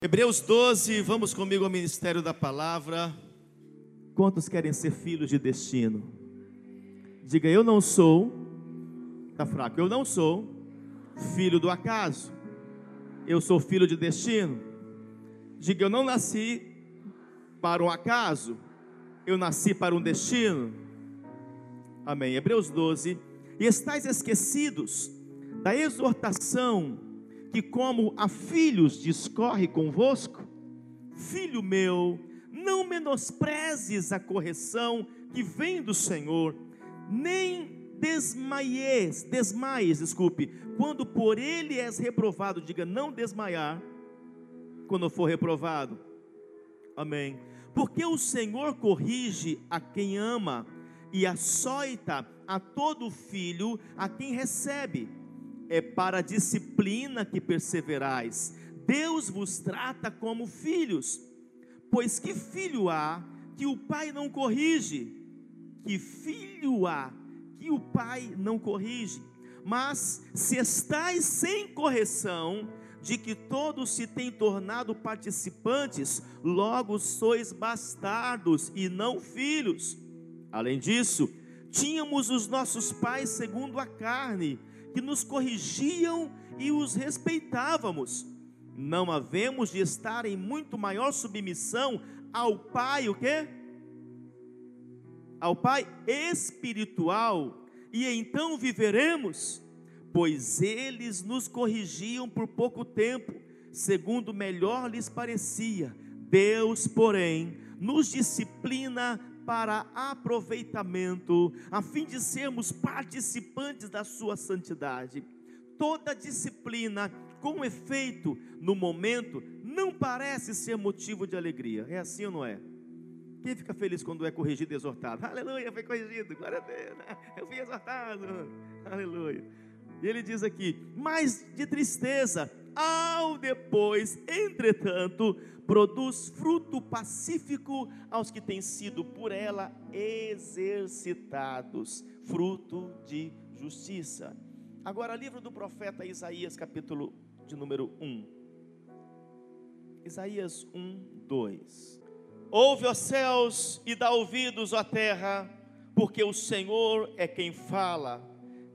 Hebreus 12, vamos comigo ao ministério da palavra. Quantos querem ser filhos de destino? Diga, eu não sou, está fraco, eu não sou filho do acaso, eu sou filho de destino. Diga, eu não nasci para um acaso, eu nasci para um destino. Amém. Hebreus 12, e estáis esquecidos da exortação que, como a filhos discorre convosco, filho meu, não menosprezes a correção que vem do Senhor, nem desmaies, desmaies, desculpe, quando por ele és reprovado, diga não desmaiar, quando for reprovado, amém, porque o Senhor corrige a quem ama, e açoita a todo filho a quem recebe, é para a disciplina que perseverais. Deus vos trata como filhos. Pois que filho há que o pai não corrige? Que filho há que o pai não corrige? Mas se estáis sem correção, de que todos se têm tornado participantes, logo sois bastardos e não filhos. Além disso, tínhamos os nossos pais segundo a carne, que nos corrigiam e os respeitávamos. Não havemos de estar em muito maior submissão ao Pai, o quê? Ao Pai espiritual, e então viveremos, pois eles nos corrigiam por pouco tempo, segundo melhor lhes parecia. Deus, porém, nos disciplina para aproveitamento, a fim de sermos participantes da sua santidade. Toda disciplina, com efeito, no momento, não parece ser motivo de alegria. É assim ou não é? Quem fica feliz quando é corrigido e exortado? Aleluia, foi corrigido, glória a Deus. Né? Eu fui exortado, aleluia. E ele diz aqui: mas de tristeza, ao depois, entretanto, produz fruto pacífico aos que têm sido por ela exercitados, fruto de justiça. Agora, livro do profeta Isaías, capítulo de número 1. Isaías 1, 2. Ouve, os céus, e dá ouvidos, ó terra, porque o Senhor é quem fala.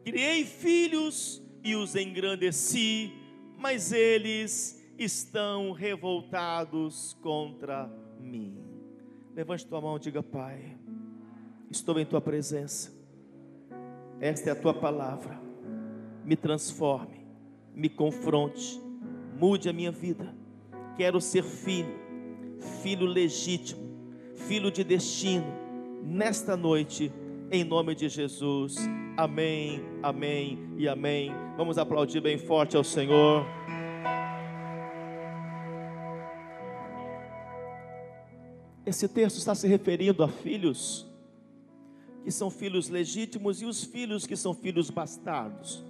Criei filhos e os engrandeci, mas eles estão revoltados contra mim. Levante tua mão e diga: Pai, estou em tua presença. Esta é a tua palavra. Me transforme, me confronte, mude a minha vida. Quero ser filho, filho legítimo, filho de destino, nesta noite, em nome de Jesus. Amém, amém e amém. Vamos aplaudir bem forte ao Senhor. Esse texto está se referindo a filhos que são filhos legítimos e os filhos que são filhos bastardos.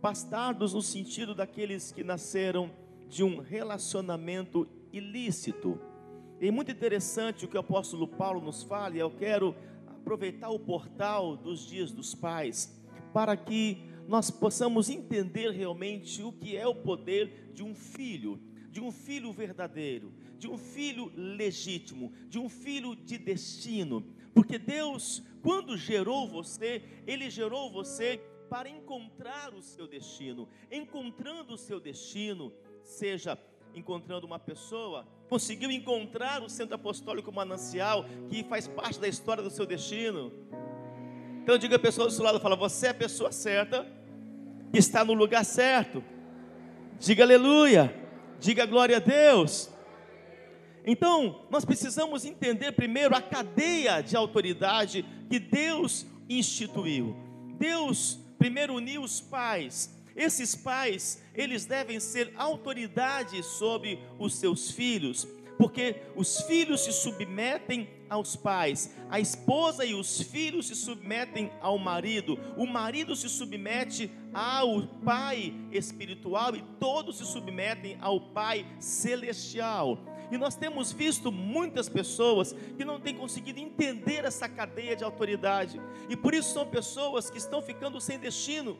Bastardos no sentido daqueles que nasceram de um relacionamento ilícito. E é muito interessante o que o apóstolo Paulo nos fala, e eu quero aproveitar o portal dos dias dos pais para que nós possamos entender realmente o que é o poder de um filho, de um filho verdadeiro, de um filho legítimo, de um filho de destino, porque Deus, quando gerou você, Ele gerou você para encontrar o seu destino. Encontrando o seu destino, seja encontrando uma pessoa, conseguiu encontrar o centro apostólico manancial, que faz parte da história do seu destino. Então diga a pessoa do seu lado, fala, você é a pessoa certa, está no lugar certo. Diga aleluia, diga glória a Deus. Então, nós precisamos entender primeiro a cadeia de autoridade que Deus instituiu. Deus primeiro uniu os pais. Esses pais, eles devem ser autoridade sobre os seus filhos, porque os filhos se submetem aos pais, a esposa e os filhos se submetem ao marido, o marido se submete ao pai espiritual e todos se submetem ao pai celestial. E nós temos visto muitas pessoas que não têm conseguido entender essa cadeia de autoridade. E por isso são pessoas que estão ficando sem destino.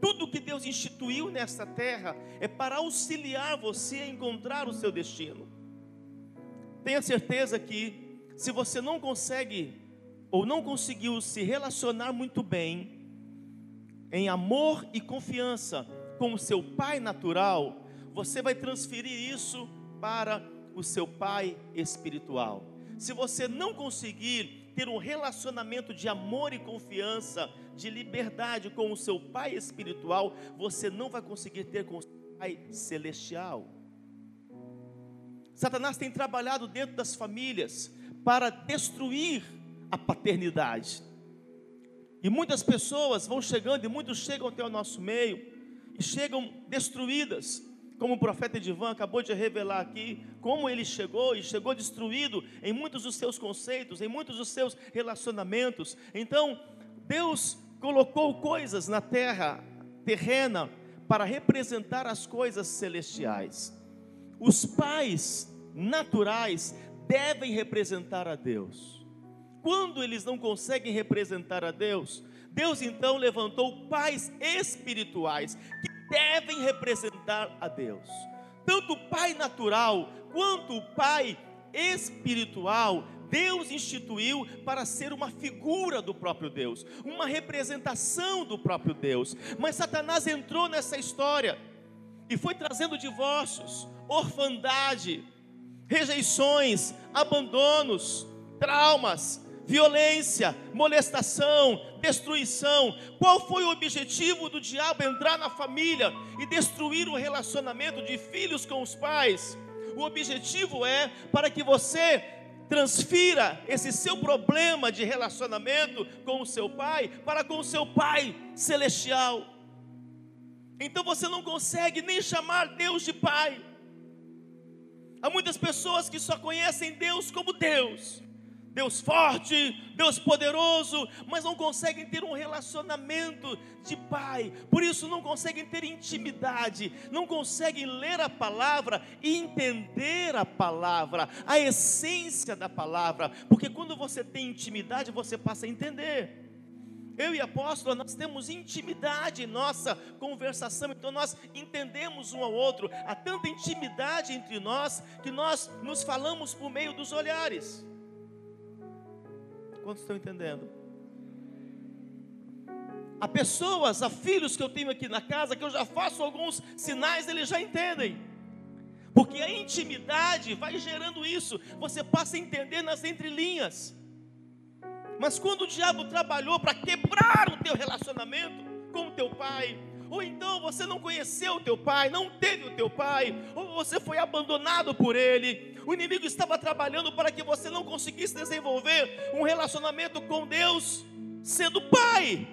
Tudo que Deus instituiu nesta terra é para auxiliar você a encontrar o seu destino. Tenha certeza que se você não consegue ou não conseguiu se relacionar muito bem em amor e confiança com o seu pai natural, você vai transferir isso para o seu pai espiritual. Se você não conseguir ter um relacionamento de amor e confiança, de liberdade com o seu pai espiritual, você não vai conseguir ter com o seu pai celestial. Satanás tem trabalhado dentro das famílias para destruir a paternidade. E muitas pessoas vão chegando, e muitos chegam até o nosso meio, e chegam destruídas, como o profeta Edivan acabou de revelar aqui, como ele chegou e chegou destruído em muitos dos seus conceitos, em muitos dos seus relacionamentos. Então, Deus colocou coisas na terra terrena para representar as coisas celestiais. Os pais naturais devem representar a Deus. Quando eles não conseguem representar a Deus, Deus então levantou pais espirituais devem representar a Deus. Tanto o pai natural quanto o pai espiritual, Deus instituiu para ser uma figura do próprio Deus, uma representação do próprio Deus. Mas Satanás entrou nessa história e foi trazendo divórcios, orfandade, rejeições, abandonos, traumas, violência, molestação, destruição. Qual foi o objetivo do diabo entrar na família e destruir o relacionamento de filhos com os pais? O objetivo é para que você transfira esse seu problema de relacionamento com o seu pai para com o seu pai celestial. Então você não consegue nem chamar Deus de pai. Há muitas pessoas que só conhecem Deus como Deus. Deus forte, Deus poderoso, mas não conseguem ter um relacionamento de pai, por isso não conseguem ter intimidade, não conseguem ler a palavra e entender a palavra, a essência da palavra, porque quando você tem intimidade, você passa a entender. Eu e apóstolo, nós temos intimidade em nossa conversação, então nós entendemos um ao outro. Há tanta intimidade entre nós que nós nos falamos por meio dos olhares. Quantos estão entendendo? Há pessoas, há filhos que eu tenho aqui na casa que eu já faço alguns sinais, eles já entendem. Porque a intimidade vai gerando isso, você passa a entender nas entrelinhas. Mas quando o diabo trabalhou para quebrar o teu relacionamento com o teu pai, ou então você não conheceu o teu pai, não teve o teu pai, ou você foi abandonado por ele, o inimigo estava trabalhando para que você não conseguisse desenvolver um relacionamento com Deus, sendo pai.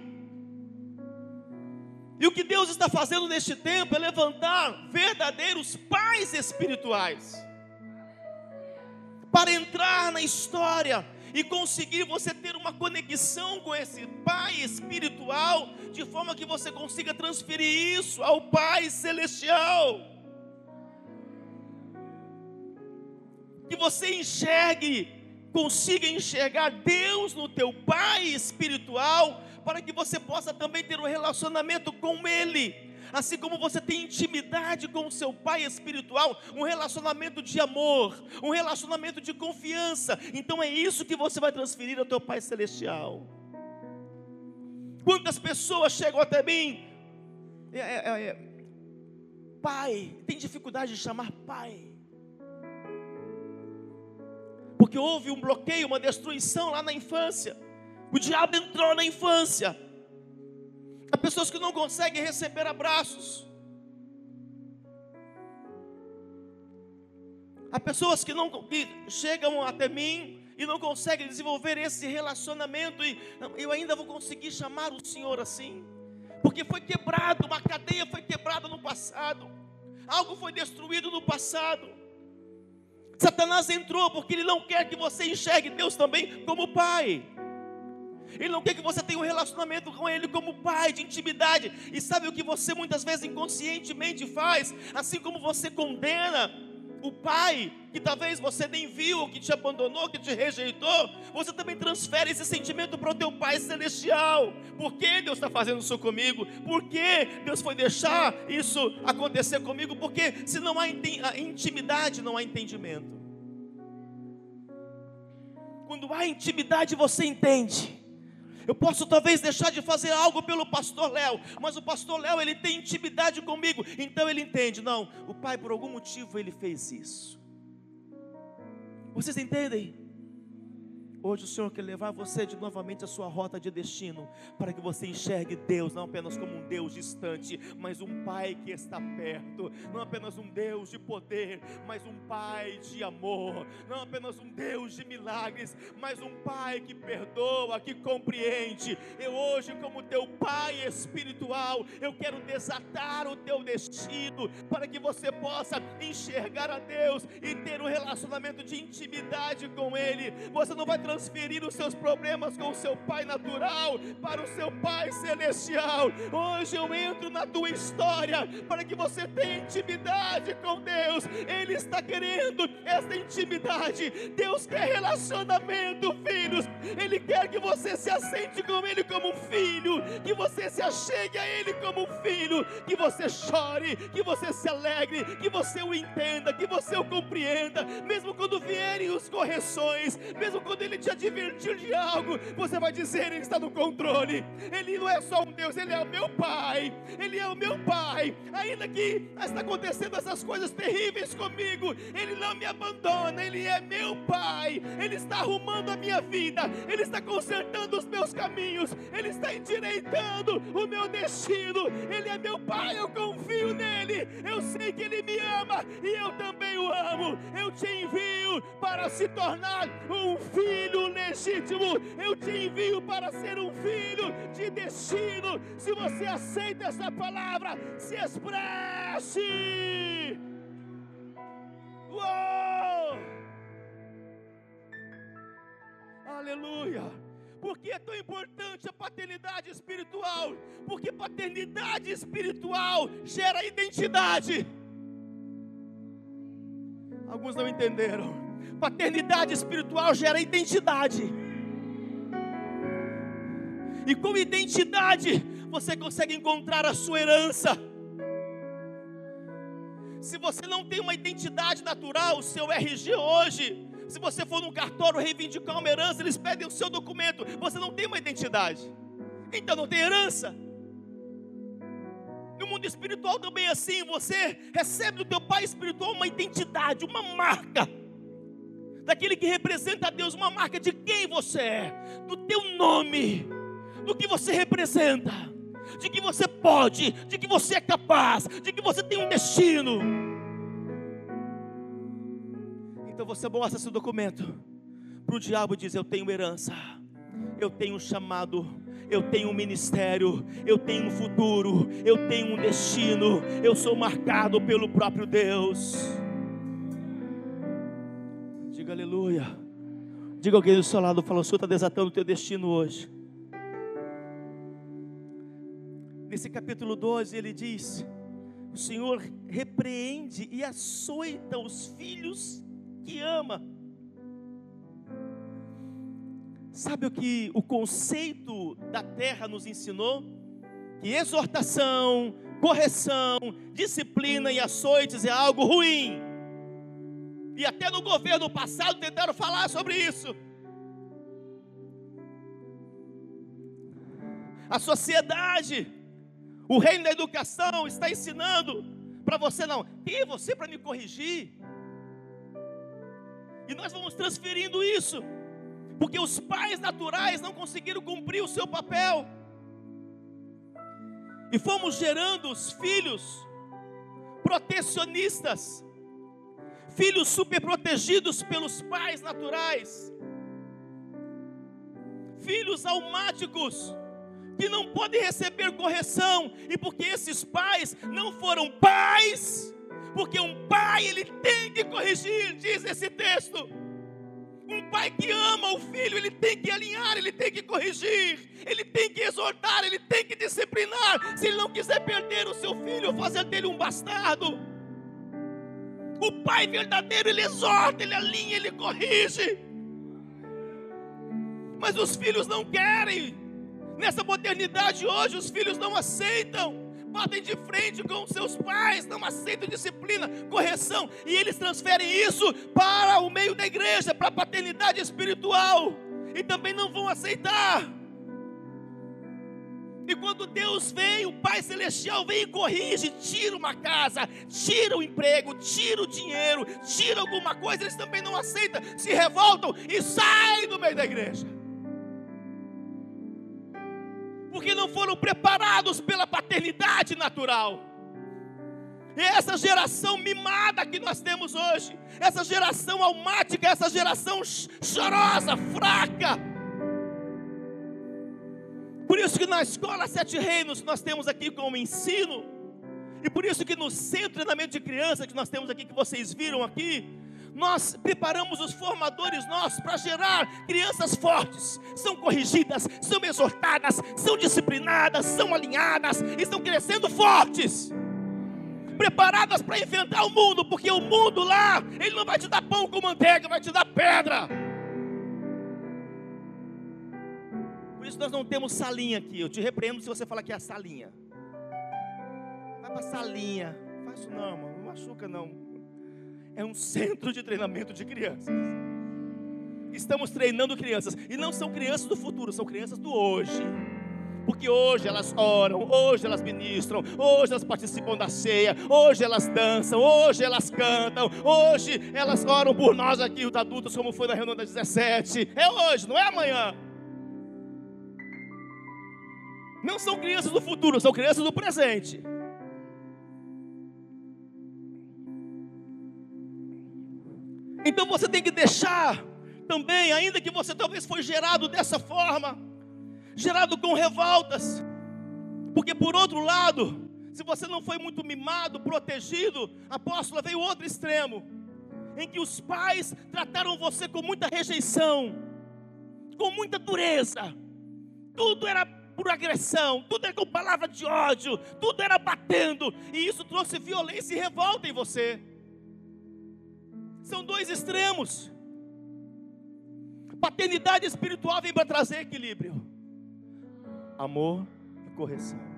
E o que Deus está fazendo neste tempo é levantar verdadeiros pais espirituais para entrar na história e conseguir você ter uma conexão com esse Pai espiritual, de forma que você consiga transferir isso ao Pai celestial. Que você enxergue, consiga enxergar Deus no teu Pai espiritual, para que você possa também ter um relacionamento com Ele assim como você tem intimidade com o seu pai espiritual, um relacionamento de amor, um relacionamento de confiança. Então é isso que você vai transferir ao teu pai celestial. Quantas pessoas chegam até mim? É, é, é, é, pai, tem dificuldade de chamar pai. Porque houve um bloqueio, uma destruição lá na infância. O diabo entrou na infância Há pessoas que não conseguem receber abraços. Há pessoas que não que chegam até mim e não conseguem desenvolver esse relacionamento e eu ainda vou conseguir chamar o Senhor assim, porque foi quebrado, uma cadeia foi quebrada no passado. Algo foi destruído no passado. Satanás entrou porque ele não quer que você enxergue Deus também como pai. Ele não quer que você tenha um relacionamento com Ele como pai, de intimidade. E sabe o que você muitas vezes inconscientemente faz? Assim como você condena o pai que talvez você nem viu, que te abandonou, que te rejeitou, você também transfere esse sentimento para o teu Pai Celestial. Por que Deus está fazendo isso comigo? Por que Deus foi deixar isso acontecer comigo? Porque se não há intimidade, não há entendimento. Quando há intimidade, você entende. Eu posso talvez deixar de fazer algo pelo pastor Léo, mas o pastor Léo, ele tem intimidade comigo, então ele entende, não, o pai por algum motivo ele fez isso. Vocês entendem? Hoje o Senhor quer levar você de novamente a sua rota de destino, para que você enxergue Deus não apenas como um Deus distante, mas um Pai que está perto, não apenas um Deus de poder, mas um Pai de amor, não apenas um Deus de milagres, mas um Pai que perdoa, que compreende. Eu hoje, como teu Pai espiritual, eu quero desatar o teu destino, para que você possa enxergar a Deus e ter um relacionamento de intimidade com Ele. Você não vai transferir os seus problemas com o seu pai natural para o seu pai celestial. Hoje eu entro na tua história para que você tenha intimidade com Deus. Ele está querendo essa intimidade. Deus quer relacionamento, filhos. Ele quer que você se assente com Ele como filho, que você se achegue a Ele como filho, que você chore, que você se alegre, que você o entenda, que você o compreenda, mesmo quando vierem as correções, mesmo quando Ele te advertir de algo, você vai dizer: Ele está no controle. Ele não é só um Deus, Ele é o meu Pai. Ele é o meu Pai. Ainda que está acontecendo essas coisas terríveis comigo, Ele não me abandona. Ele é meu Pai. Ele está arrumando a minha vida. Ele está consertando os meus caminhos. Ele está endireitando o meu destino. Ele é meu Pai. Eu confio nele. Eu sei que Ele me ama e eu também o amo. Eu te envio para se tornar um filho filho legítimo, eu te envio para ser um filho de destino. Se você aceita essa palavra, se expresse. Uou! Aleluia! Por que é tão importante a paternidade espiritual? Porque paternidade espiritual gera identidade. Alguns não entenderam. Paternidade espiritual gera identidade. E com identidade, você consegue encontrar a sua herança. Se você não tem uma identidade natural, o seu RG hoje, se você for num cartório reivindicar uma herança, eles pedem o seu documento. Você não tem uma identidade, então não tem herança. No mundo espiritual também é assim, você recebe do teu pai espiritual uma identidade, uma marca daquele que representa a Deus, uma marca de quem você é, do teu nome, do que você representa, de que você pode, de que você é capaz, de que você tem um destino. Então você mostra esse documento para o diabo dizer: Eu tenho herança, eu tenho chamado, eu tenho um ministério, eu tenho um futuro, eu tenho um destino, eu sou marcado pelo próprio Deus. Diga aleluia. Diga alguém do seu lado, fala, o Senhor está desatando o teu destino hoje. Nesse capítulo 12 ele diz: O Senhor repreende e açoita os filhos que ama. Sabe o que o conceito da terra nos ensinou? Que exortação, correção, disciplina e açoites é algo ruim. E até no governo passado tentaram falar sobre isso. A sociedade, o reino da educação está ensinando para você não, quem você para me corrigir? E nós vamos transferindo isso, porque os pais naturais não conseguiram cumprir o seu papel. E fomos gerando os filhos protecionistas, filhos superprotegidos pelos pais naturais, filhos almáticos, que não podem receber correção, e porque esses pais não foram pais, porque um pai ele tem que corrigir, diz esse texto. Um pai que ama o filho, ele tem que alinhar, ele tem que corrigir, ele tem que exortar, ele tem que disciplinar. Se ele não quiser perder o seu filho, fazer dele um bastardo. O pai verdadeiro, ele exorta, ele alinha, ele corrige. Mas os filhos não querem. Nessa modernidade hoje, os filhos não aceitam. Batem de frente com seus pais, não aceitam disciplina, correção, e eles transferem isso para o meio da igreja, para a paternidade espiritual, e também não vão aceitar. E quando Deus vem, o Pai Celestial vem e corrige, tira uma casa, tira o emprego, tira o dinheiro, tira alguma coisa, eles também não aceitam, se revoltam e saem do meio da igreja. Porque não foram preparados pela paternidade natural. E essa geração mimada que nós temos hoje, essa geração almática, essa geração chorosa, fraca, por isso que na escola Sete Reinos nós temos aqui como ensino, e por isso que no centro de treinamento de criança que nós temos aqui, que vocês viram aqui, nós preparamos os formadores nossos para gerar crianças fortes, são corrigidas, são exortadas, são disciplinadas, são alinhadas, estão crescendo fortes, preparadas para enfrentar o mundo, porque o mundo lá, ele não vai te dar pão com manteiga, vai te dar pedra. Por isso nós não temos salinha aqui. Eu te repreendo se você falar que é a salinha. Vai para salinha. Faz isso não, irmão. Não machuca não. É um centro de treinamento de crianças. Estamos treinando crianças. E não são crianças do futuro, são crianças do hoje. Porque hoje elas oram, hoje elas ministram, hoje elas participam da ceia, hoje elas dançam, hoje elas cantam, hoje elas oram por nós aqui, os adultos, como foi na reunião das 17. É hoje, não é amanhã. Não são crianças do futuro, são crianças do presente. Então você tem que deixar também, ainda que você talvez foi gerado dessa forma, gerado com revoltas, porque por outro lado, se você não foi muito mimado, protegido, apóstolo, veio outro extremo, em que os pais trataram você com muita rejeição, com muita dureza, tudo era por agressão, tudo era com palavra de ódio, tudo era batendo, e isso trouxe violência e revolta em você. São dois extremos. Paternidade espiritual vem para trazer equilíbrio, amor e correção.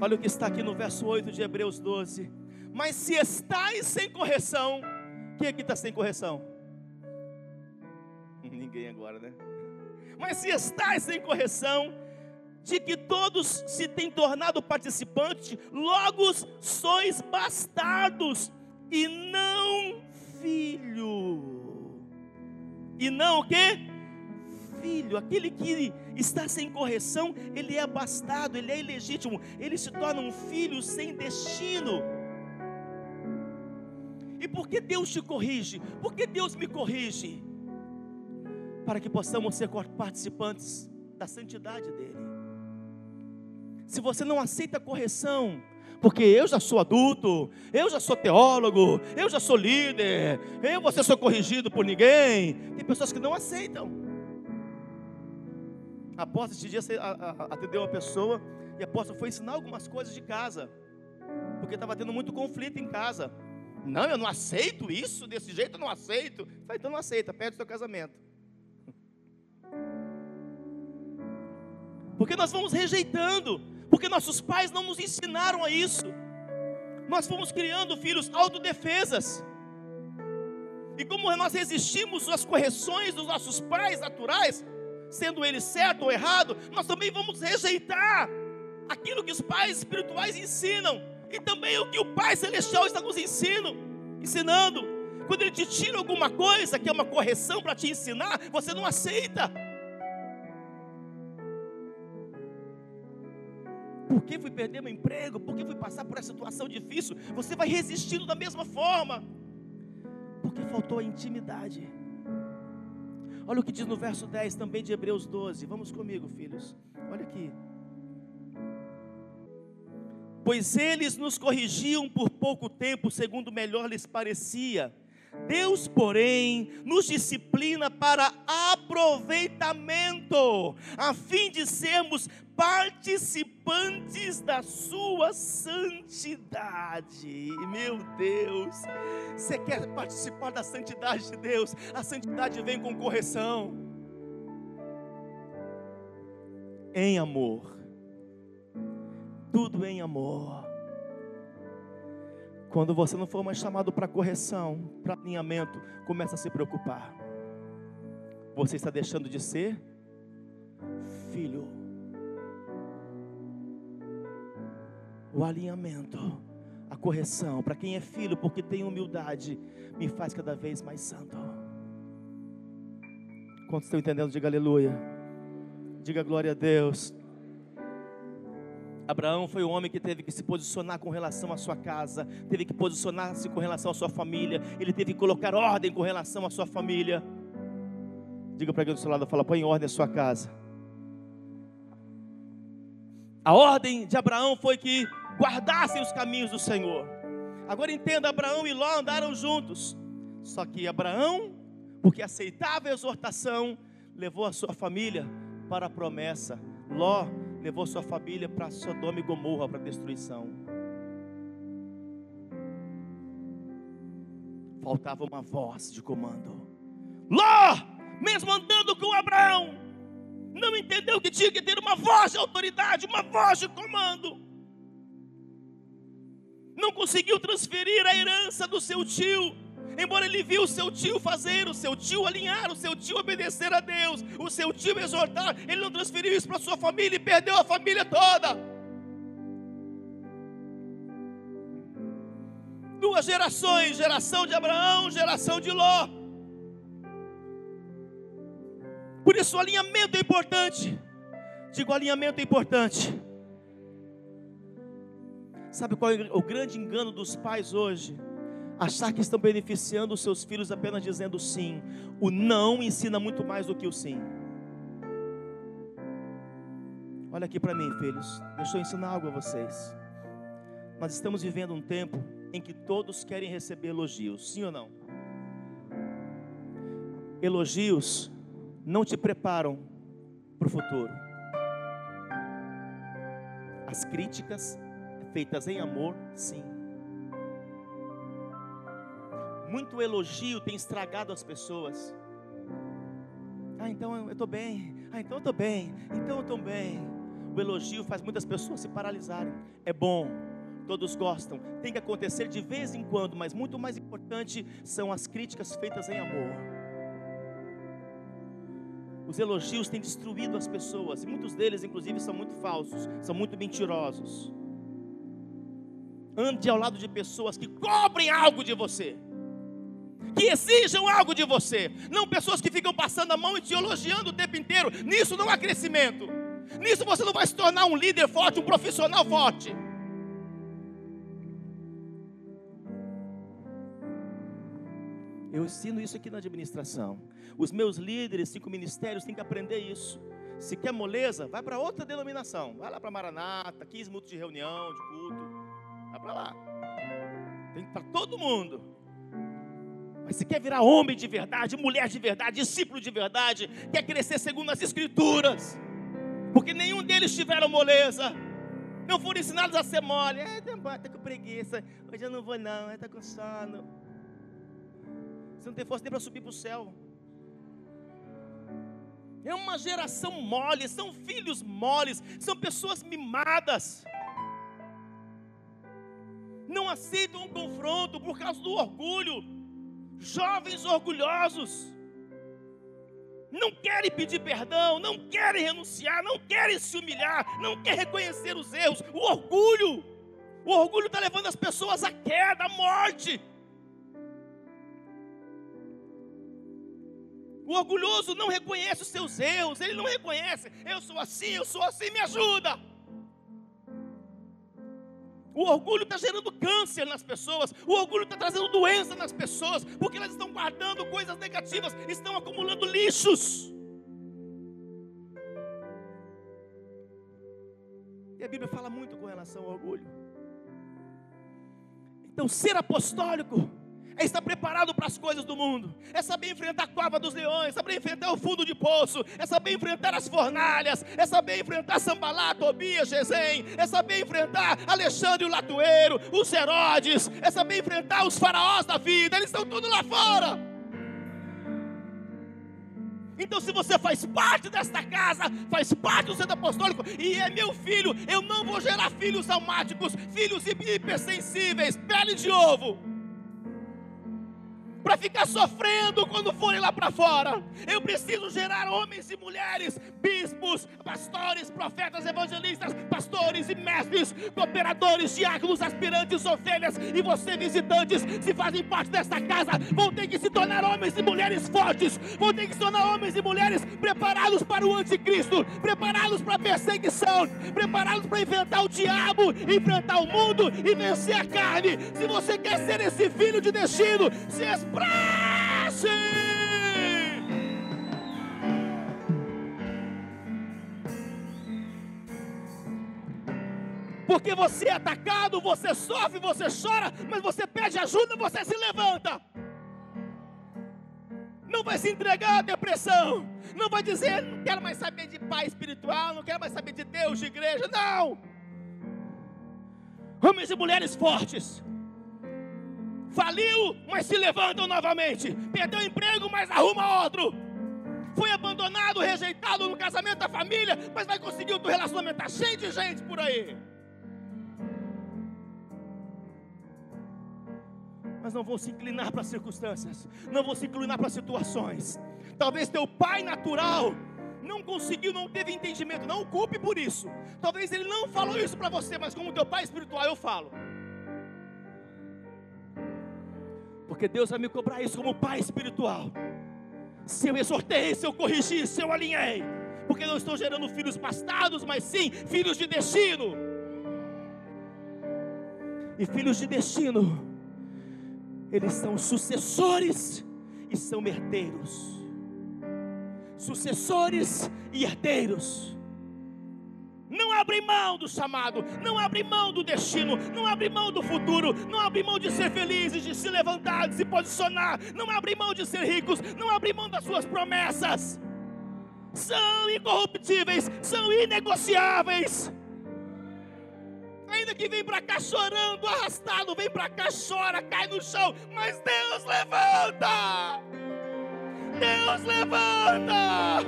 Olha o que está aqui no verso 8 de Hebreus 12. Mas se estáis sem correção, quem aqui está sem correção? Ninguém agora, né? Mas se estáis sem correção, de que todos se têm tornado participantes, logo sois bastardos e não filho. E não o quê? Filho, aquele que está sem correção, ele é bastardo, ele é ilegítimo, ele se torna um filho sem destino. E por que Deus te corrige? Por que Deus me corrige? Para que possamos ser participantes da santidade dEle. Se você não aceita correção, porque eu já sou adulto, eu já sou teólogo, eu já sou líder, eu vou ser corrigido por ninguém. Tem pessoas que não aceitam. Após esse dia atendeu uma pessoa e a apóstolo foi ensinar algumas coisas de casa, porque estava tendo muito conflito em casa. Não, eu não aceito isso, desse jeito eu não aceito. Falei, então não aceita, perde o seu casamento. Porque nós vamos rejeitando, porque nossos pais não nos ensinaram a isso. Nós fomos criando filhos autodefesas. E como nós resistimos às correções dos nossos pais naturais, sendo eles certo ou errado, nós também vamos rejeitar aquilo que os pais espirituais ensinam e também o que o Pai Celestial está nos ensinando, ensinando. Quando Ele te tira alguma coisa que é uma correção para te ensinar, você não aceita. Por que fui perder meu emprego? Por que fui passar por essa situação difícil? Você vai resistindo da mesma forma. Porque faltou a intimidade. Olha o que diz no verso 10 também de Hebreus 12. Vamos comigo, filhos. Olha aqui pois eles nos corrigiam por pouco tempo, segundo melhor lhes parecia, Deus, porém, nos disciplina para aproveitamento, a fim de sermos participantes da sua santidade. Meu Deus, você quer participar da santidade de Deus? A santidade vem com correção. Em amor. Tudo em amor. Quando você não for mais chamado para correção, para alinhamento, começa a se preocupar. Você está deixando de ser filho. O alinhamento, a correção, para quem é filho, porque tem humildade, me faz cada vez mais santo. Quantos estão entendendo? Diga aleluia. Diga glória a Deus. Abraão foi o homem que teve que se posicionar com relação à sua casa, teve que posicionar-se com relação à sua família, ele teve que colocar ordem com relação à sua família. Diga para quem do seu lado, fala, põe em ordem a sua casa. A ordem de Abraão foi que guardassem os caminhos do Senhor. Agora entenda, Abraão e Ló andaram juntos. Só que Abraão, porque aceitava a exortação, levou a sua família para a promessa. Ló levou sua família para Sodoma e Gomorra para destruição. Faltava uma voz de comando. Ló, mesmo andando com Abraão, não entendeu que tinha que ter uma voz de autoridade, uma voz de comando. Não conseguiu transferir a herança do seu tio Embora ele viu o seu tio fazer, o seu tio alinhar, o seu tio obedecer a Deus, o seu tio exortar, ele não transferiu isso para sua família e perdeu a família toda. Duas gerações, geração de Abraão, geração de Ló. Por isso o alinhamento é importante. Digo, alinhamento é importante. Sabe qual é o grande engano dos pais hoje? Achar que estão beneficiando os seus filhos apenas dizendo sim. O não ensina muito mais do que o sim. Olha aqui para mim, filhos. Deixa eu ensinar algo a vocês. Nós estamos vivendo um tempo em que todos querem receber elogios, sim ou não? Elogios não te preparam para o futuro. As críticas feitas em amor, sim. Muito elogio tem estragado as pessoas. Ah, então eu estou bem. Ah, então eu estou bem. Então eu estou bem. O elogio faz muitas pessoas se paralisarem. É bom, todos gostam. Tem que acontecer de vez em quando, mas muito mais importante são as críticas feitas em amor. Os elogios têm destruído as pessoas, e muitos deles, inclusive, são muito falsos, são muito mentirosos. Ande ao lado de pessoas que cobrem algo de você que exijam algo de você, não pessoas que ficam passando a mão e te elogiando o tempo inteiro. Nisso não há crescimento, nisso você não vai se tornar um líder forte, um profissional forte. Eu ensino isso aqui na administração. Os meus líderes, cinco ministérios, têm que aprender isso. Se quer moleza, vai para outra denominação. Vai lá para Maranata, 15 minutos de reunião, de culto. Vai para lá. Tem para todo mundo. Mas se quer virar homem de verdade, mulher de verdade, discípulo de verdade, quer crescer segundo as Escrituras, porque nenhum deles tiveram moleza, não foram ensinados a ser mole. É, está com preguiça, hoje eu não vou não, está com sono. Você não tem força nem para subir para o céu. É uma geração mole, são filhos moles, são pessoas mimadas. Não aceitam um confronto por causa do orgulho jovens orgulhosos, não querem pedir perdão, não querem renunciar, não querem se humilhar, não querem reconhecer os erros, o orgulho, o orgulho está levando as pessoas à queda, à morte. O orgulhoso não reconhece os seus erros, ele não reconhece, eu sou assim, eu sou assim, me ajuda. O orgulho está gerando câncer nas pessoas, o orgulho está trazendo doença nas pessoas, porque elas estão guardando coisas negativas, estão acumulando lixos. E a Bíblia fala muito com relação ao orgulho. Então, ser apostólico é estar preparado para as coisas do mundo, é saber enfrentar a cova dos leões, é saber enfrentar o fundo de poço, é saber enfrentar as fornalhas, é saber enfrentar Sambalá, Tobias, Gesem, é saber enfrentar Alexandre o Latueiro, os Herodes, é saber enfrentar os faraós da vida, eles estão tudo lá fora. Então, se você faz parte desta casa, faz parte do centro apostólico e é meu filho, eu não vou gerar filhos almáticos, filhos hipersensíveis, pele de ovo para ficar sofrendo quando forem lá para fora. Eu preciso gerar homens e mulheres, bispos, pastores, profetas, evangelistas, pastores e mestres, cooperadores, diáconos, aspirantes, ovelhas e você, visitantes, se fazem parte desta casa, vão ter que se tornar homens e mulheres fortes, vão ter que se tornar homens e mulheres preparados para o anticristo, preparados para a perseguição, preparados para enfrentar o diabo, enfrentar o mundo e vencer a carne. Se você quer ser esse filho de destino, se expresse. Porque você é atacado, você sofre, você chora, mas você pede ajuda, você se levanta. Não vai se entregar à depressão. Não vai dizer, não quero mais saber de pai espiritual, não quero mais saber de Deus, de igreja. Não. Homens e mulheres fortes Faliu, mas se levantam novamente. Perdeu emprego, mas arruma outro. Foi abandonado, rejeitado no casamento da família, mas vai conseguir outro relacionamento. Está cheio de gente por aí. Mas não vão se inclinar para as circunstâncias, não vão se inclinar para situações. Talvez teu pai natural não conseguiu, não teve entendimento, não o culpe por isso. Talvez ele não falou isso para você, mas como teu pai espiritual eu falo. Porque Deus vai me cobrar isso como pai espiritual. Se eu exortei, se eu corrigi, se eu alinhei. Porque não estou gerando filhos bastardos, mas sim filhos de destino. E filhos de destino, eles são sucessores e são herdeiros. Sucessores e herdeiros. Não abre mão do chamado, não abre mão do destino, não abre mão do futuro, não abre mão de ser felizes, de se levantar, de se posicionar, não abre mão de ser ricos, não abre mão das suas promessas. São incorruptíveis, são inegociáveis. Ainda que vem para cá chorando, arrastado, vem para cá, chora, cai no chão, mas Deus levanta! Deus levanta!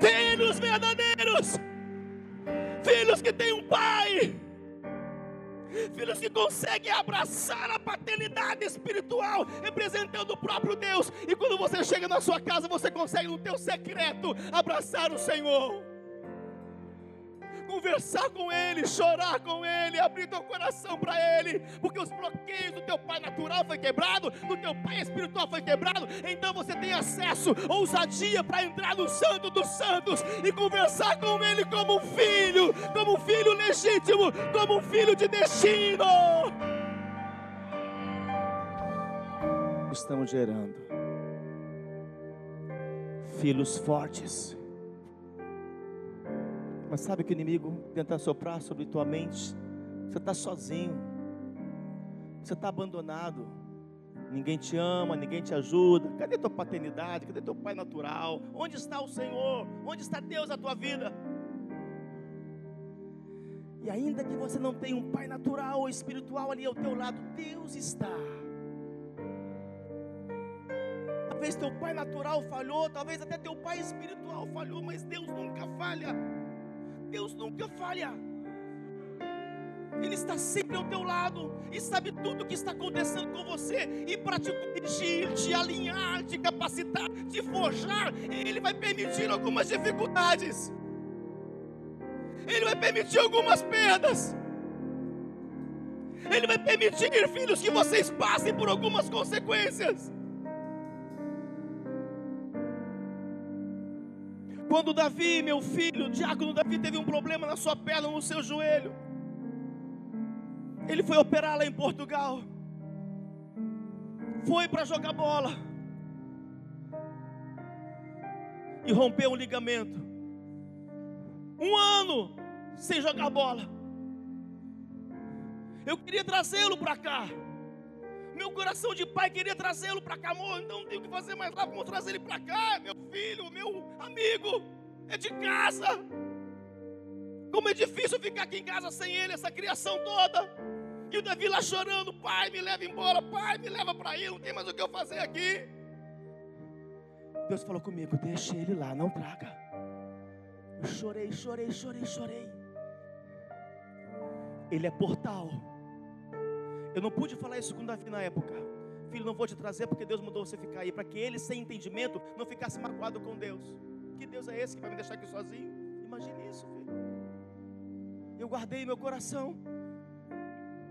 filhos verdadeiros, filhos que têm um pai, filhos que conseguem abraçar a paternidade espiritual, representando o próprio Deus. E quando você chega na sua casa, você consegue no teu secreto abraçar o Senhor conversar com Ele, chorar com Ele, abrir teu coração para Ele, porque os bloqueios do teu pai natural foi quebrado, do teu pai espiritual foi quebrado, então você tem acesso, ousadia para entrar no Santo dos Santos e conversar com Ele como um filho, como um filho legítimo, como um filho de destino. Estamos gerando filhos fortes mas sabe que o inimigo tenta soprar sobre tua mente? Você está sozinho, você está abandonado, ninguém te ama, ninguém te ajuda. Cadê tua paternidade? Cadê teu pai natural? Onde está o Senhor? Onde está Deus na tua vida? E ainda que você não tenha um pai natural ou espiritual ali ao teu lado, Deus está. Talvez teu pai natural falhou, talvez até teu pai espiritual falhou, mas Deus nunca falha. Deus nunca falha. Ele está sempre ao teu lado e sabe tudo o que está acontecendo com você. E para te corrigir, te alinhar, te capacitar, te forjar, Ele vai permitir algumas dificuldades. Ele vai permitir algumas perdas. Ele vai permitir, filhos, que vocês passem por algumas consequências. Quando Davi, meu filho, o diácono Davi, teve um problema na sua perna, no seu joelho, ele foi operar lá em Portugal. Foi para jogar bola. E rompeu um ligamento. Um ano sem jogar bola. Eu queria trazê-lo para cá. Meu coração de pai queria trazê-lo para cá, amor. Não tenho o que fazer mais lá. Vamos trazer ele para cá, meu filho, meu amigo. É de casa. Como é difícil ficar aqui em casa sem ele, essa criação toda. E o Davi lá chorando: Pai, me leva embora. Pai, me leva para aí. Não tem mais o que eu fazer aqui. Deus falou comigo: Deixa ele lá, não traga. Eu chorei, chorei, chorei, chorei. Ele é portal. Eu não pude falar isso com Davi na época. Filho, não vou te trazer porque Deus mandou você ficar aí. Para que ele, sem entendimento, não ficasse magoado com Deus. Que Deus é esse que vai me deixar aqui sozinho? Imagine isso, filho. Eu guardei meu coração.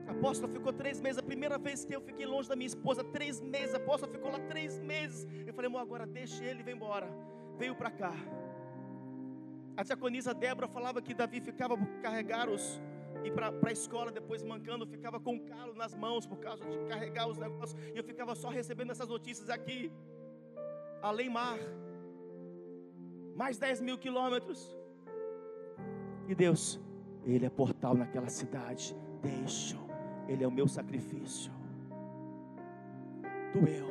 A apóstola ficou três meses. A primeira vez que eu fiquei longe da minha esposa, três meses. A apóstola ficou lá três meses. Eu falei, amor, agora deixe ele vem embora. Veio para cá. A diaconisa Débora falava que Davi ficava carregar os ir para a escola depois mancando, ficava com um calo nas mãos por causa de carregar os negócios, e eu ficava só recebendo essas notícias aqui. Além mar, mais 10 mil quilômetros. E Deus, Ele é portal naquela cidade. Deixo, Ele é o meu sacrifício. Doeu,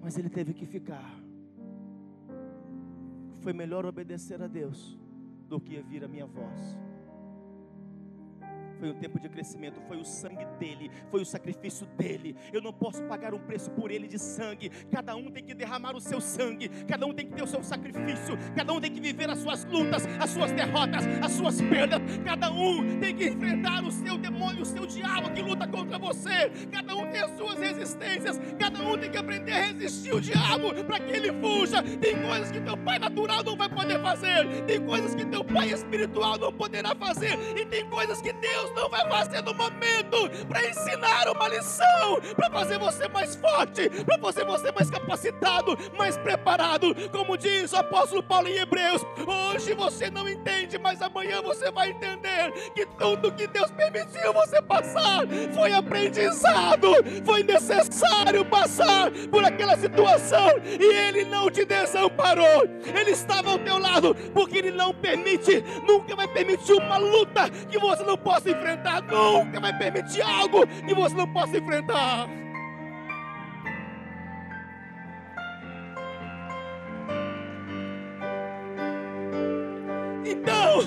mas Ele teve que ficar. Foi melhor obedecer a Deus do que ouvir a minha voz foi um tempo de crescimento, foi o sangue dele, foi o sacrifício dele. Eu não posso pagar um preço por ele de sangue. Cada um tem que derramar o seu sangue, cada um tem que ter o seu sacrifício, cada um tem que viver as suas lutas, as suas derrotas, as suas perdas. Cada um tem que enfrentar o seu demônio, o seu diabo que luta contra você. Cada um tem as suas resistências, cada um tem que aprender a resistir o diabo para que ele fuja. Tem coisas que teu pai natural não vai poder fazer, tem coisas que teu pai espiritual não poderá fazer, e tem coisas que Deus não vai fazer no momento para ensinar uma lição, para fazer você mais forte, para fazer você mais capacitado, mais preparado. Como diz o apóstolo Paulo em Hebreus, hoje você não entende, mas amanhã você vai entender que tudo que Deus permitiu você passar foi aprendizado, foi necessário passar por aquela situação e Ele não te desamparou, Ele estava ao teu lado, porque Ele não permite, nunca vai permitir uma luta que você não possa enfrentar enfrentar, nunca vai permitir algo que você não possa enfrentar. Então,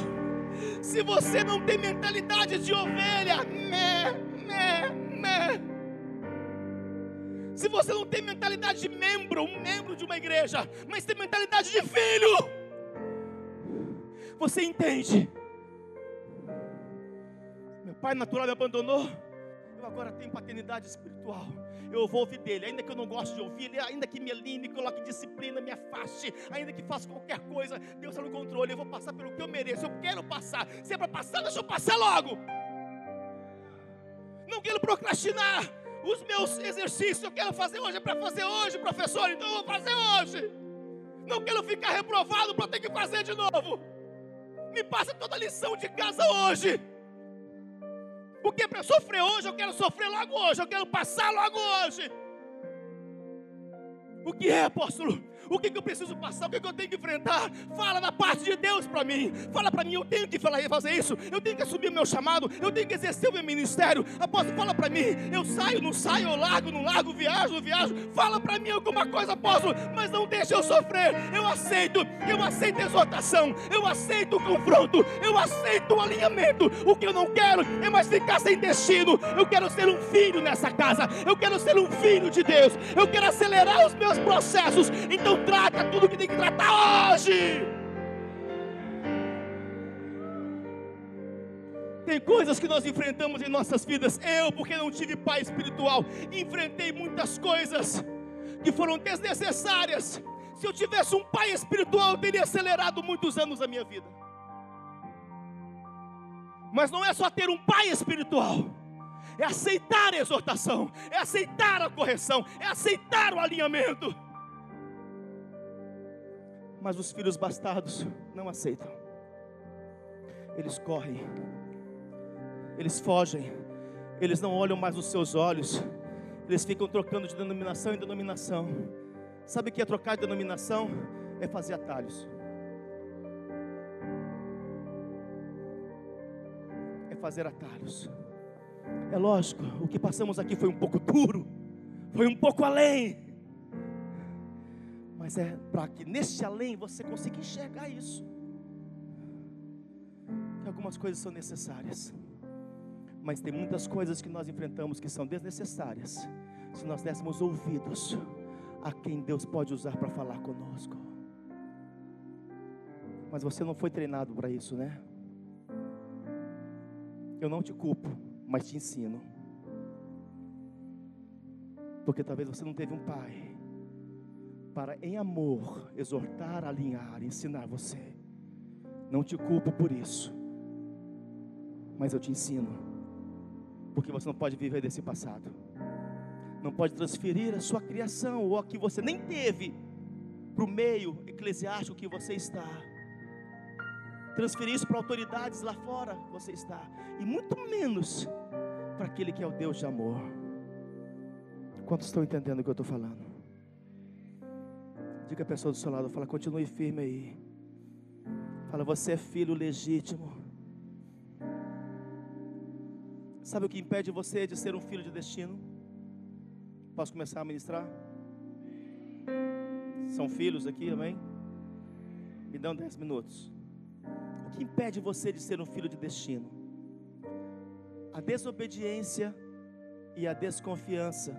se você não tem mentalidade de ovelha, mé, mé, mé. Se você não tem mentalidade de membro, um membro de uma igreja, mas tem mentalidade de filho, você entende pai natural me abandonou, eu agora tenho paternidade espiritual. Eu vou ouvir dele, ainda que eu não goste de ouvir, ainda que me alinhe, coloque disciplina, me afaste, ainda que faça qualquer coisa, Deus está no controle. Eu vou passar pelo que eu mereço, eu quero passar. Se é para passar, deixa eu passar logo. Não quero procrastinar os meus exercícios. Eu quero fazer hoje, é para fazer hoje, professor, então eu vou fazer hoje. Não quero ficar reprovado para ter que fazer de novo. Me passa toda a lição de casa hoje. Porque para sofrer hoje, eu quero sofrer logo hoje, eu quero passar logo hoje. O que é, apóstolo? O que, que eu preciso passar? O que, que eu tenho que enfrentar? Fala da parte de Deus para mim. Fala para mim, eu tenho que falar, fazer isso. Eu tenho que assumir o meu chamado. Eu tenho que exercer o meu ministério. Apóstolo, fala para mim. Eu saio, não saio, eu largo, não largo, viajo, não viajo. Fala para mim alguma coisa, apóstolo. Mas não deixe eu sofrer. Eu aceito. Eu aceito a exortação. Eu aceito o confronto. Eu aceito o alinhamento. O que eu não quero é mais ficar sem destino. Eu quero ser um filho nessa casa. Eu quero ser um filho de Deus. Eu quero acelerar os meus processos. Então trata tudo que tem que tratar hoje. Tem coisas que nós enfrentamos em nossas vidas. Eu, porque não tive pai espiritual, enfrentei muitas coisas que foram desnecessárias. Se eu tivesse um pai espiritual, eu teria acelerado muitos anos da minha vida. Mas não é só ter um pai espiritual, é aceitar a exortação, é aceitar a correção, é aceitar o alinhamento. Mas os filhos bastardos não aceitam. Eles correm, eles fogem, eles não olham mais nos seus olhos, eles ficam trocando de denominação em denominação. Sabe o que é trocar de denominação? É fazer atalhos. É fazer atalhos. É lógico, o que passamos aqui foi um pouco duro, foi um pouco além. Mas é para que neste além você consiga enxergar isso. Que algumas coisas são necessárias. Mas tem muitas coisas que nós enfrentamos que são desnecessárias. Se nós dessemos ouvidos a quem Deus pode usar para falar conosco. Mas você não foi treinado para isso, né? Eu não te culpo, mas te ensino. Porque talvez você não teve um pai para, em amor, exortar, alinhar, ensinar você. Não te culpo por isso, mas eu te ensino, porque você não pode viver desse passado, não pode transferir a sua criação ou a que você nem teve para o meio eclesiástico que você está transferir isso para autoridades lá fora você está, e muito menos para aquele que é o Deus de amor. Quantos estão entendendo o que eu estou falando? Diga a pessoa do seu lado, fala, continue firme aí. Fala, você é filho legítimo. Sabe o que impede você de ser um filho de destino? Posso começar a ministrar? São filhos aqui, amém? Me dão dez minutos que impede você de ser um filho de destino? A desobediência e a desconfiança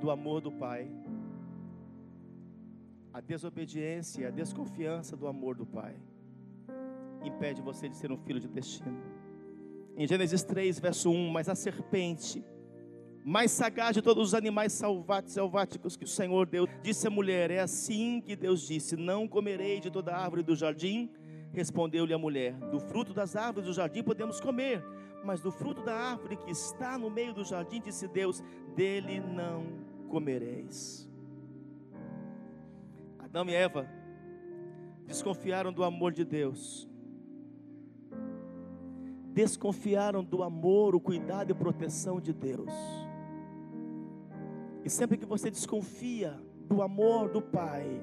do amor do Pai. A desobediência e a desconfiança do amor do Pai impede você de ser um filho de destino. Em Gênesis 3, verso 1, mas a serpente, mais sagaz de todos os animais selváticos que o Senhor deu, disse à mulher: É assim que Deus disse: Não comerei de toda árvore do jardim. Respondeu-lhe a mulher: Do fruto das árvores do jardim podemos comer, mas do fruto da árvore que está no meio do jardim, disse Deus: Dele não comereis. Adão e Eva desconfiaram do amor de Deus, desconfiaram do amor, o cuidado e proteção de Deus. E sempre que você desconfia do amor do Pai,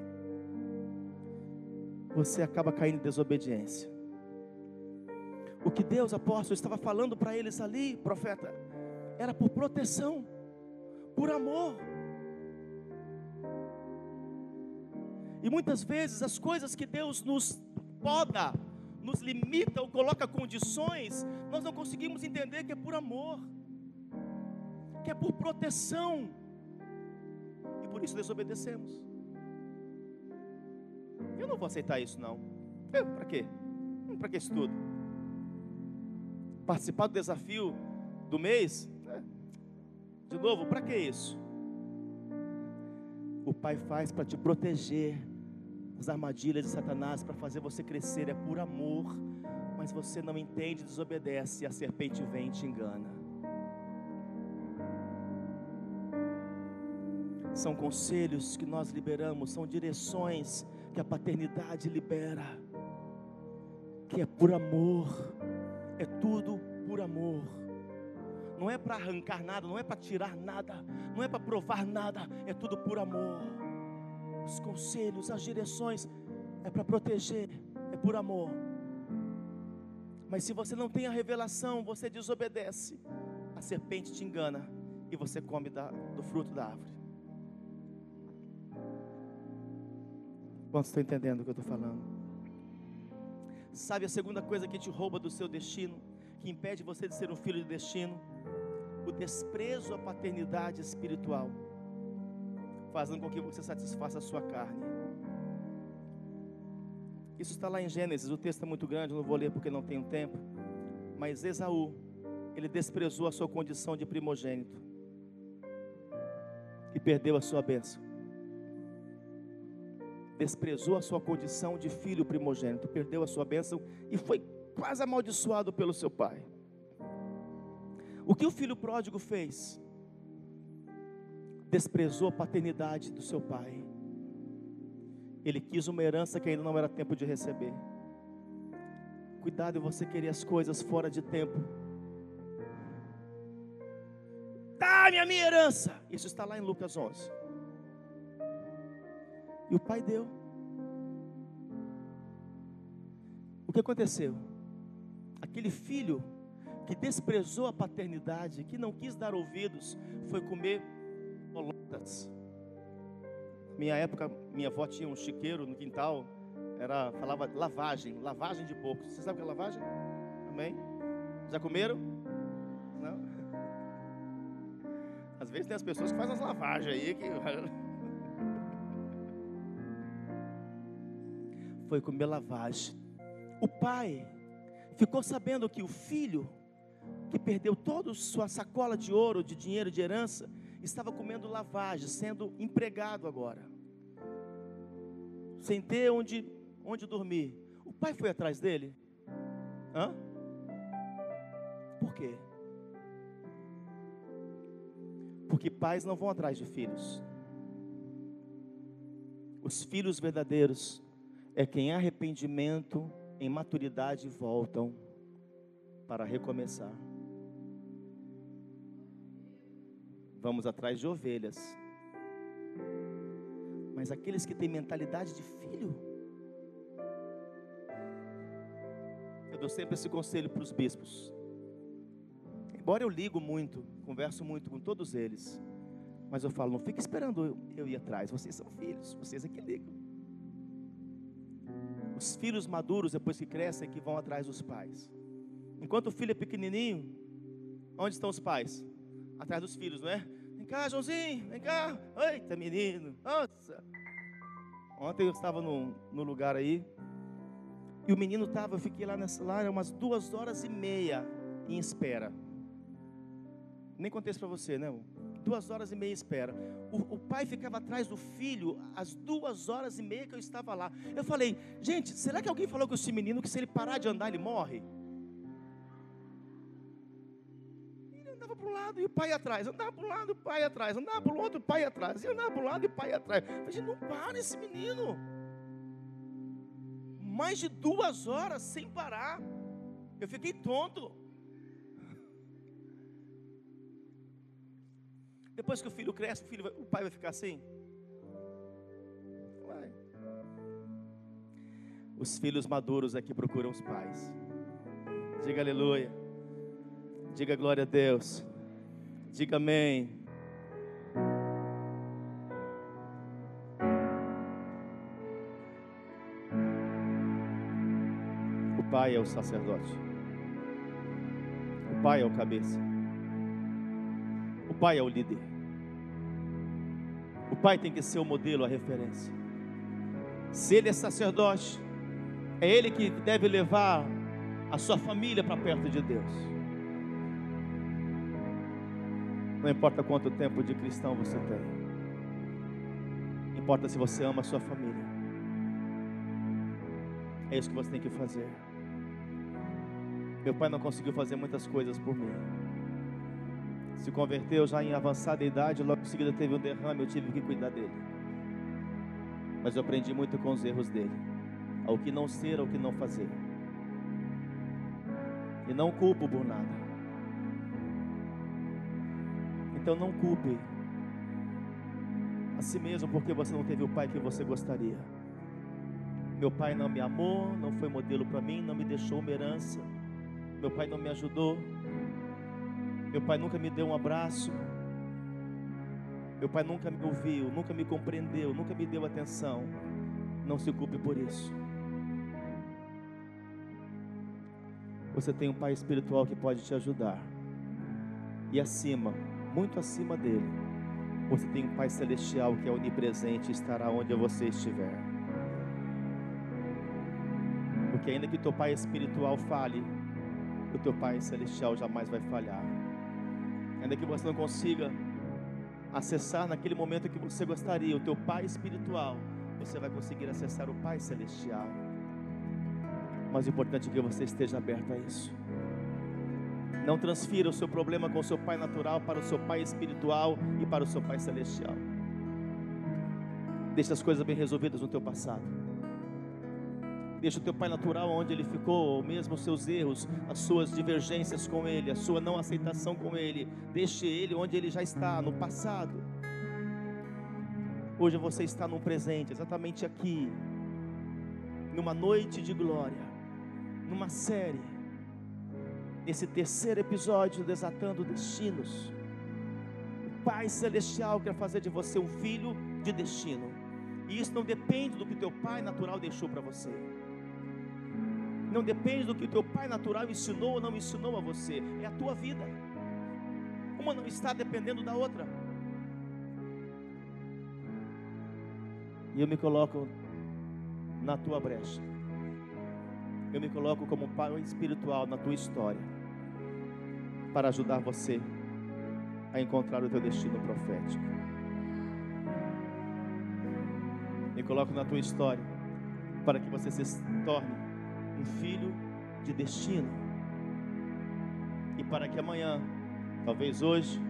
você acaba caindo em desobediência. O que Deus, apóstolo, estava falando para eles ali, profeta, era por proteção, por amor. E muitas vezes as coisas que Deus nos poda, nos limita ou coloca condições, nós não conseguimos entender que é por amor, que é por proteção, e por isso desobedecemos. Eu não vou aceitar isso, não. Para quê? Hum, Para que isso tudo? Participar do desafio do mês? É. De novo, para que isso? O Pai faz para te proteger das armadilhas de Satanás, para fazer você crescer, é por amor, mas você não entende, desobedece, e a serpente vem e te engana. São conselhos que nós liberamos, são direções que a paternidade libera, que é por amor, é tudo por amor. Não é para arrancar nada, não é para tirar nada, não é para provar nada, é tudo por amor. Os conselhos, as direções, é para proteger, é por amor. Mas se você não tem a revelação, você desobedece, a serpente te engana e você come da, do fruto da árvore. Quantos estão entendendo o que eu estou falando? Sabe a segunda coisa que te rouba do seu destino, que impede você de ser um filho de destino? O desprezo à paternidade espiritual, fazendo com que você satisfaça a sua carne. Isso está lá em Gênesis, o texto é muito grande, eu não vou ler porque não tenho tempo. Mas Esaú, ele desprezou a sua condição de primogênito e perdeu a sua bênção desprezou a sua condição de filho primogênito, perdeu a sua bênção e foi quase amaldiçoado pelo seu pai. O que o filho pródigo fez? Desprezou a paternidade do seu pai. Ele quis uma herança que ainda não era tempo de receber. Cuidado você querer as coisas fora de tempo. Dá-me a minha herança. Isso está lá em Lucas 11. E o pai deu. O que aconteceu? Aquele filho que desprezou a paternidade, que não quis dar ouvidos, foi comer Minha época, minha avó tinha um chiqueiro no quintal, era falava lavagem, lavagem de porco. Você sabe o que é lavagem? Amém? Já comeram? Não? Às vezes tem as pessoas que fazem as lavagens aí que foi comer lavagem. O pai ficou sabendo que o filho que perdeu toda sua sacola de ouro, de dinheiro, de herança, estava comendo lavagem, sendo empregado agora, sem ter onde, onde dormir. O pai foi atrás dele? Hã? Por quê? Porque pais não vão atrás de filhos. Os filhos verdadeiros é quem arrependimento, em maturidade voltam para recomeçar. Vamos atrás de ovelhas. Mas aqueles que têm mentalidade de filho, eu dou sempre esse conselho para os bispos. Embora eu ligo muito, converso muito com todos eles, mas eu falo, não fique esperando eu, ir atrás, vocês são filhos, vocês é que ligam. Os filhos maduros, depois que crescem, é que vão atrás dos pais. Enquanto o filho é pequenininho, onde estão os pais? Atrás dos filhos, não é? Cá, Joãozinho, vem cá. Eita, menino. Nossa. Ontem eu estava no, no lugar aí. E o menino estava, eu fiquei lá nessa lá, umas duas horas e meia em espera. Nem contei isso para você, né? Duas horas e meia em espera. O, o, pai ficava atrás do filho às duas horas e meia que eu estava lá. Eu falei, gente, será que alguém falou com esse menino que se ele parar de andar ele morre? Para um lado e o pai atrás, andava para um lado e o pai atrás, andava para o outro e o pai atrás, e andava para um lado e o pai atrás. Eu falei, não para esse menino. Mais de duas horas sem parar. Eu fiquei tonto. Depois que o filho cresce, o, filho, o pai vai ficar assim? Vai. Os filhos maduros aqui procuram os pais. Diga aleluia. Diga glória a Deus. Diga amém. O pai é o sacerdote. O pai é o cabeça. O pai é o líder. O pai tem que ser o modelo, a referência. Se ele é sacerdote, é ele que deve levar a sua família para perto de Deus. Não importa quanto tempo de cristão você tem. Importa se você ama a sua família. É isso que você tem que fazer. Meu pai não conseguiu fazer muitas coisas por mim. Se converteu já em avançada idade, logo em seguida teve um derrame, eu tive que cuidar dele. Mas eu aprendi muito com os erros dele. Ao que não ser, ao que não fazer. E não culpo por nada. Então não culpe a si mesmo porque você não teve o pai que você gostaria. Meu pai não me amou, não foi modelo para mim, não me deixou uma herança. Meu pai não me ajudou. Meu pai nunca me deu um abraço. Meu pai nunca me ouviu, nunca me compreendeu, nunca me deu atenção. Não se culpe por isso. Você tem um pai espiritual que pode te ajudar. E acima, muito acima dele. Você tem um Pai Celestial que é onipresente e estará onde você estiver. Porque ainda que teu Pai espiritual fale, o teu Pai Celestial jamais vai falhar. Ainda que você não consiga acessar naquele momento que você gostaria o teu Pai espiritual, você vai conseguir acessar o Pai Celestial. Mas o importante é que você esteja aberto a isso. Não transfira o seu problema com o seu pai natural para o seu pai espiritual e para o seu pai celestial. Deixa as coisas bem resolvidas no teu passado. Deixa o teu pai natural onde ele ficou, ou mesmo os seus erros, as suas divergências com ele, a sua não aceitação com ele. Deixe ele onde ele já está, no passado. Hoje você está no presente, exatamente aqui, numa noite de glória, numa série nesse terceiro episódio, Desatando Destinos. O Pai Celestial quer fazer de você um filho de destino. E isso não depende do que teu pai natural deixou para você. Não depende do que teu pai natural ensinou ou não ensinou a você. É a tua vida. Uma não está dependendo da outra. E eu me coloco na tua brecha. Eu me coloco como pai espiritual na tua história. Para ajudar você a encontrar o teu destino profético. Me coloco na tua história para que você se torne um filho de destino. E para que amanhã, talvez hoje,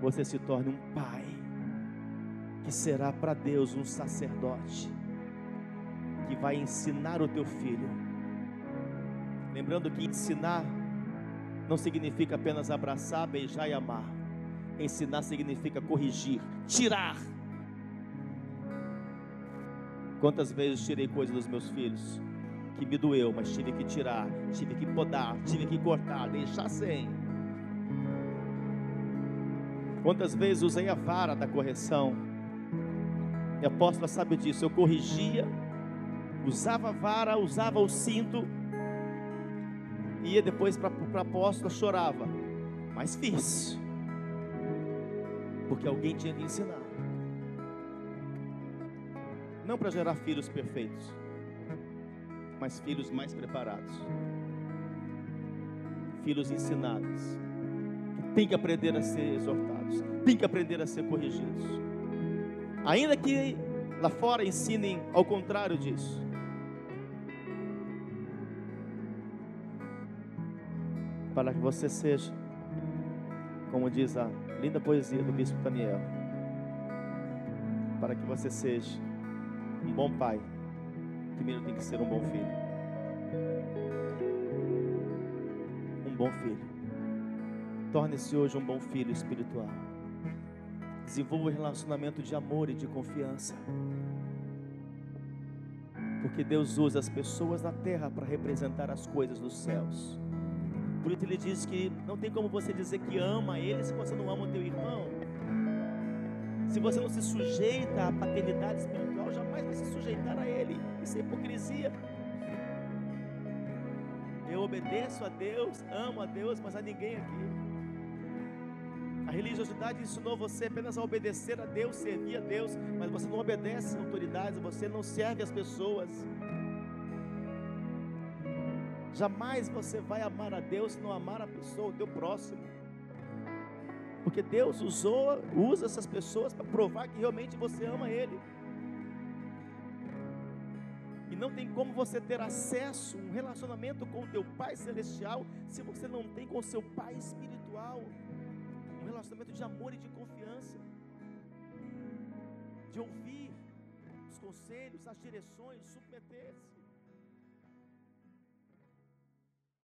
você se torne um pai que será para Deus um sacerdote que vai ensinar o teu filho. Lembrando que ensinar não significa apenas abraçar, beijar e amar. Ensinar significa corrigir, tirar. Quantas vezes tirei coisas dos meus filhos que me doeu, mas tive que tirar, tive que podar, tive que cortar, deixar sem. Quantas vezes usei a vara da correção? E a apóstola sabe disso. Eu corrigia, usava a vara, usava o cinto, ia depois para a apóstola, chorava, mas fiz, porque alguém tinha que ensinar, não para gerar filhos perfeitos, mas filhos mais preparados, filhos ensinados, que tem que aprender a ser exortados, tem que aprender a ser corrigidos, ainda que lá fora ensinem ao contrário disso. Para que você seja, como diz a linda poesia do bispo Daniel, para que você seja um bom pai, primeiro tem que ser um bom filho. Um bom filho. Torne-se hoje um bom filho espiritual. Desenvolva um relacionamento de amor e de confiança. Porque Deus usa as pessoas na terra para representar as coisas dos céus. Por isso ele diz que não tem como você dizer que ama ele se você não ama o teu irmão. Se você não se sujeita à paternidade espiritual, jamais vai se sujeitar a ele. Isso é hipocrisia. Eu obedeço a Deus, amo a Deus, mas a ninguém aqui. A religiosidade ensinou você apenas a obedecer a Deus, servir a Deus, mas você não obedece às autoridades, você não serve as pessoas. Jamais você vai amar a Deus se não amar a pessoa, o teu próximo. Porque Deus usou, usa essas pessoas para provar que realmente você ama Ele. E não tem como você ter acesso, um relacionamento com o teu Pai Celestial, se você não tem com o seu Pai Espiritual um relacionamento de amor e de confiança, de ouvir os conselhos, as direções, submeter-se.